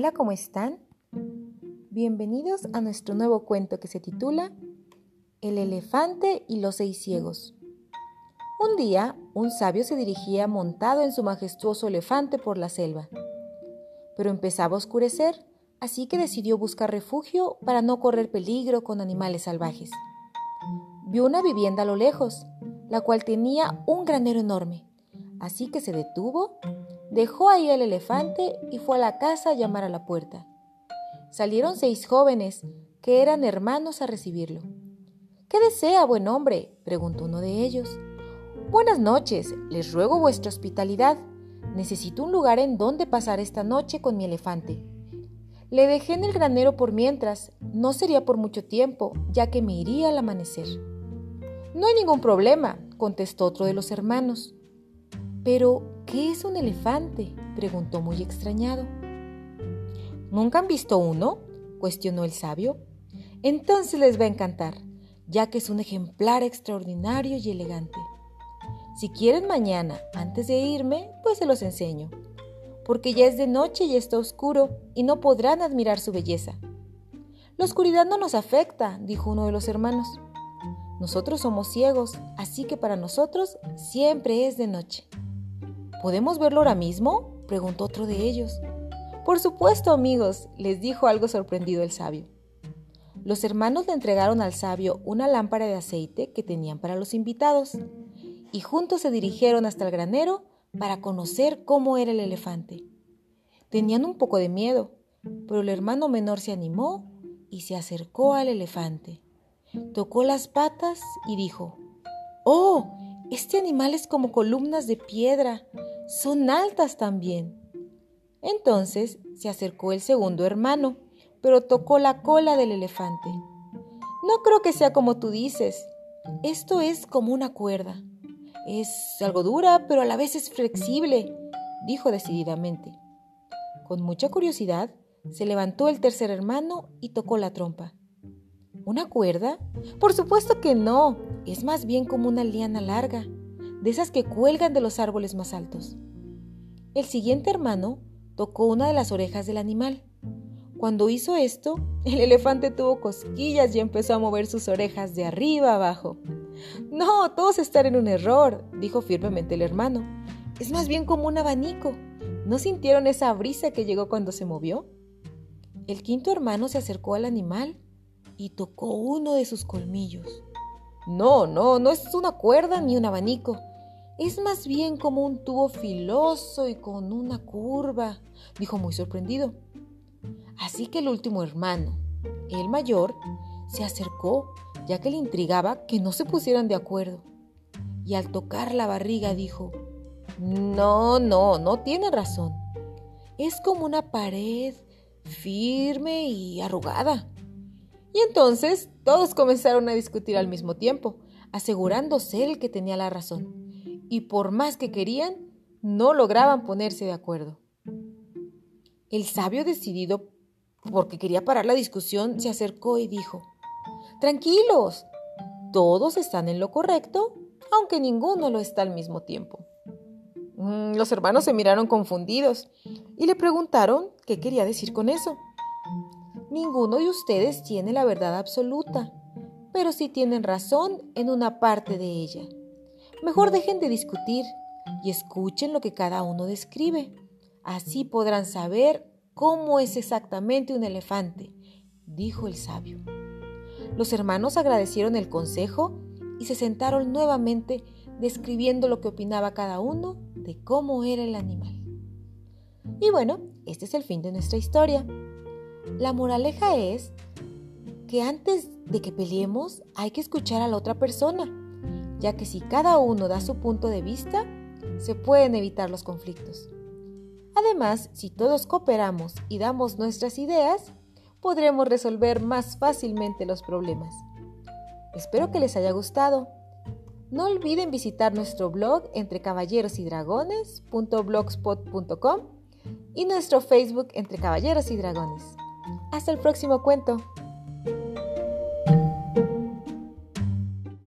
Hola, ¿cómo están? Bienvenidos a nuestro nuevo cuento que se titula El elefante y los seis ciegos. Un día, un sabio se dirigía montado en su majestuoso elefante por la selva. Pero empezaba a oscurecer, así que decidió buscar refugio para no correr peligro con animales salvajes. Vio una vivienda a lo lejos, la cual tenía un granero enorme, así que se detuvo Dejó ahí el elefante y fue a la casa a llamar a la puerta. Salieron seis jóvenes, que eran hermanos, a recibirlo. ¿Qué desea, buen hombre? preguntó uno de ellos. Buenas noches, les ruego vuestra hospitalidad. Necesito un lugar en donde pasar esta noche con mi elefante. Le dejé en el granero por mientras, no sería por mucho tiempo, ya que me iría al amanecer. No hay ningún problema, contestó otro de los hermanos. Pero, ¿Qué es un elefante? preguntó muy extrañado. ¿Nunca han visto uno? cuestionó el sabio. Entonces les va a encantar, ya que es un ejemplar extraordinario y elegante. Si quieren mañana, antes de irme, pues se los enseño, porque ya es de noche y está oscuro y no podrán admirar su belleza. La oscuridad no nos afecta, dijo uno de los hermanos. Nosotros somos ciegos, así que para nosotros siempre es de noche. ¿Podemos verlo ahora mismo? preguntó otro de ellos. Por supuesto, amigos, les dijo algo sorprendido el sabio. Los hermanos le entregaron al sabio una lámpara de aceite que tenían para los invitados, y juntos se dirigieron hasta el granero para conocer cómo era el elefante. Tenían un poco de miedo, pero el hermano menor se animó y se acercó al elefante. Tocó las patas y dijo, ¡Oh! Este animal es como columnas de piedra. Son altas también. Entonces se acercó el segundo hermano, pero tocó la cola del elefante. No creo que sea como tú dices. Esto es como una cuerda. Es algo dura, pero a la vez es flexible, dijo decididamente. Con mucha curiosidad, se levantó el tercer hermano y tocó la trompa. ¿Una cuerda? Por supuesto que no. Es más bien como una liana larga, de esas que cuelgan de los árboles más altos. El siguiente hermano tocó una de las orejas del animal. Cuando hizo esto, el elefante tuvo cosquillas y empezó a mover sus orejas de arriba abajo. No, todos están en un error, dijo firmemente el hermano. Es más bien como un abanico. ¿No sintieron esa brisa que llegó cuando se movió? El quinto hermano se acercó al animal y tocó uno de sus colmillos. No, no, no es una cuerda ni un abanico. Es más bien como un tubo filoso y con una curva, dijo muy sorprendido. Así que el último hermano, el mayor, se acercó, ya que le intrigaba que no se pusieran de acuerdo. Y al tocar la barriga dijo, no, no, no tiene razón. Es como una pared firme y arrugada. Y entonces todos comenzaron a discutir al mismo tiempo, asegurándose el que tenía la razón. Y por más que querían, no lograban ponerse de acuerdo. El sabio decidido, porque quería parar la discusión, se acercó y dijo, Tranquilos, todos están en lo correcto, aunque ninguno lo está al mismo tiempo. Mm, los hermanos se miraron confundidos y le preguntaron qué quería decir con eso. Ninguno de ustedes tiene la verdad absoluta, pero sí tienen razón en una parte de ella. Mejor dejen de discutir y escuchen lo que cada uno describe. Así podrán saber cómo es exactamente un elefante, dijo el sabio. Los hermanos agradecieron el consejo y se sentaron nuevamente describiendo lo que opinaba cada uno de cómo era el animal. Y bueno, este es el fin de nuestra historia. La moraleja es que antes de que peleemos hay que escuchar a la otra persona, ya que si cada uno da su punto de vista, se pueden evitar los conflictos. Además, si todos cooperamos y damos nuestras ideas, podremos resolver más fácilmente los problemas. Espero que les haya gustado. No olviden visitar nuestro blog entre caballeros y dragones.blogspot.com y nuestro Facebook entre caballeros y dragones. Hasta el próximo cuento.